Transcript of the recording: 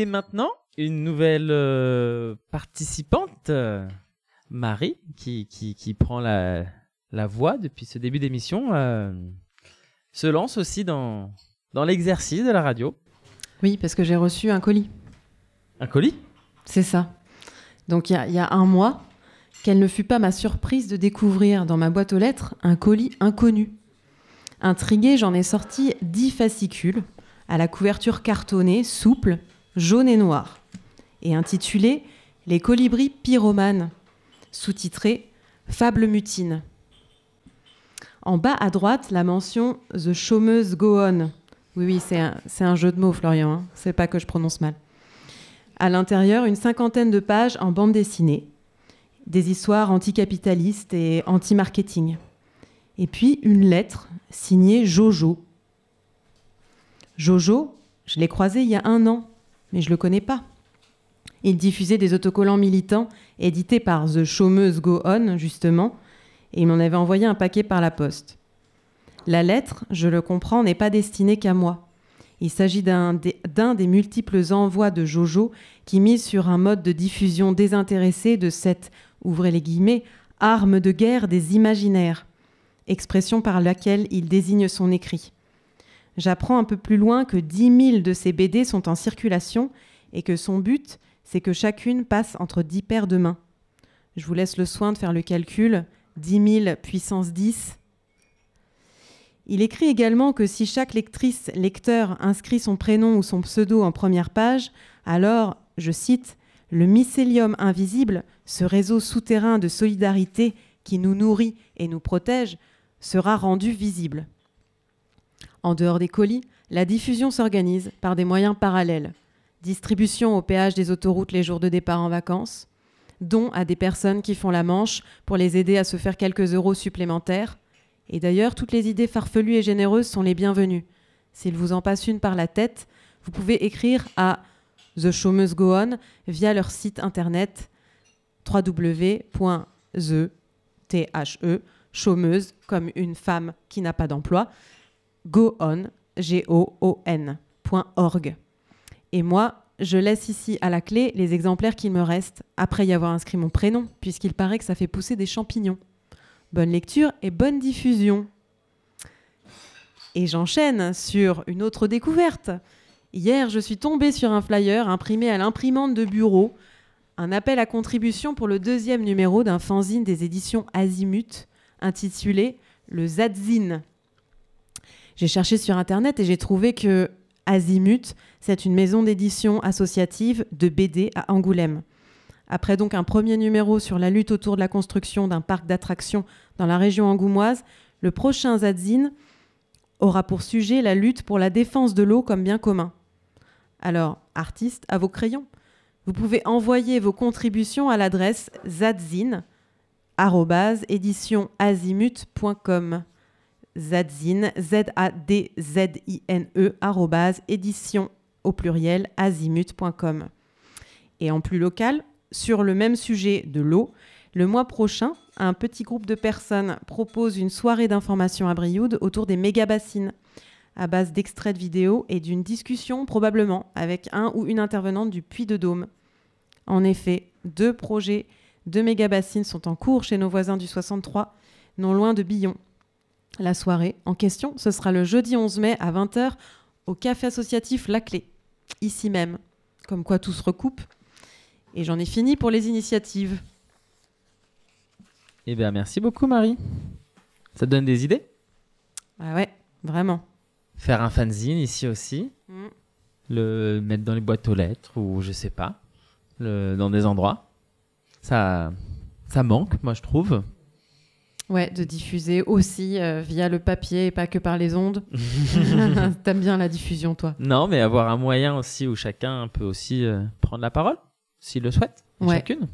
Et maintenant, une nouvelle euh, participante, euh, Marie, qui, qui, qui prend la, la voix depuis ce début d'émission, euh, se lance aussi dans, dans l'exercice de la radio. Oui, parce que j'ai reçu un colis. Un colis? C'est ça. Donc il y a, y a un mois, quelle ne fut pas ma surprise de découvrir dans ma boîte aux lettres un colis inconnu. Intriguée, j'en ai sorti dix fascicules à la couverture cartonnée, souple, jaune et noire, et intitulé Les colibris pyromanes, sous-titré Fable mutine. En bas à droite, la mention The chômeuse go on. Oui, oui, c'est un, jeu de mots, Florian. hein. C'est pas que je prononce mal. À l'intérieur, une cinquantaine de pages en bande dessinée, des histoires anticapitalistes et anti-marketing. Et puis une lettre signée Jojo. Jojo, je l'ai croisé il y a un an, mais je le connais pas. Il diffusait des autocollants militants édités par The Chômeuse Go On, justement, et il m'en avait envoyé un paquet par la poste. La lettre, je le comprends, n'est pas destinée qu'à moi. Il s'agit d'un des, d'un des multiples envois de Jojo qui mise sur un mode de diffusion désintéressé de cette, ouvrez les guillemets, arme de guerre des imaginaires, expression par laquelle il désigne son écrit. J'apprends un peu plus loin que 10 000 de ces BD sont en circulation et que son but, c'est que chacune passe entre 10 paires de mains. Je vous laisse le soin de faire le calcul. 10 000 puissance 10. Il écrit également que si chaque lectrice, lecteur inscrit son prénom ou son pseudo en première page, alors, je cite, le mycélium invisible, ce réseau souterrain de solidarité qui nous nourrit et nous protège, sera rendu visible. En dehors des colis, la diffusion s'organise par des moyens parallèles. Distribution au péage des autoroutes les jours de départ en vacances, dons à des personnes qui font la manche pour les aider à se faire quelques euros supplémentaires. Et d'ailleurs, toutes les idées farfelues et généreuses sont les bienvenues. S'il vous en passe une par la tête, vous pouvez écrire à The Chômeuse Go On via leur site internet www.the T-H-E, chômeuse comme une femme qui n'a pas d'emploi, go on, G-O-O-N, point org. Et moi, je laisse ici à la clé les exemplaires qu'il me reste après y avoir inscrit mon prénom, puisqu'il paraît que ça fait pousser des champignons. Bonne lecture et bonne diffusion. Et j'enchaîne sur une autre découverte. Hier, je suis tombée sur un flyer imprimé à l'imprimante de bureau, un appel à contribution pour le deuxième numéro d'un fanzine des éditions Azimut, intitulé Le Zadzine. J'ai cherché sur Internet et j'ai trouvé que Azimut, c'est une maison d'édition associative de BD à Angoulême. Après donc un premier numéro sur la lutte autour de la construction d'un parc d'attractions dans la région angoumoise, le prochain Zadzine aura pour sujet la lutte pour la défense de l'eau comme bien commun. Alors, artistes, à vos crayons. Vous pouvez envoyer vos contributions à l'adresse zadzine zadzine édition au pluriel azimut.com. Et en plus local, sur le même sujet de l'eau, le mois prochain, un petit groupe de personnes propose une soirée d'information à Brioude autour des méga-bassines, à base d'extraits de vidéos et d'une discussion probablement avec un ou une intervenante du Puy de Dôme. En effet, deux projets de méga-bassines sont en cours chez nos voisins du 63, non loin de Billon. La soirée en question, ce sera le jeudi 11 mai à 20h au café associatif La Clé, ici même. Comme quoi tout se recoupe. Et j'en ai fini pour les initiatives. Eh bien, merci beaucoup, Marie. Ça te donne des idées? Ah ouais, vraiment. Faire un fanzine ici aussi, Mm. le mettre dans les boîtes aux lettres ou je sais pas, le, dans des endroits. Ça, ça manque, moi je trouve. Ouais, de diffuser aussi euh, via le papier et pas que par les ondes. T'aimes bien la diffusion, toi? Non, mais avoir un moyen aussi où chacun peut aussi euh, prendre la parole, s'il le souhaite, Ouais. chacune.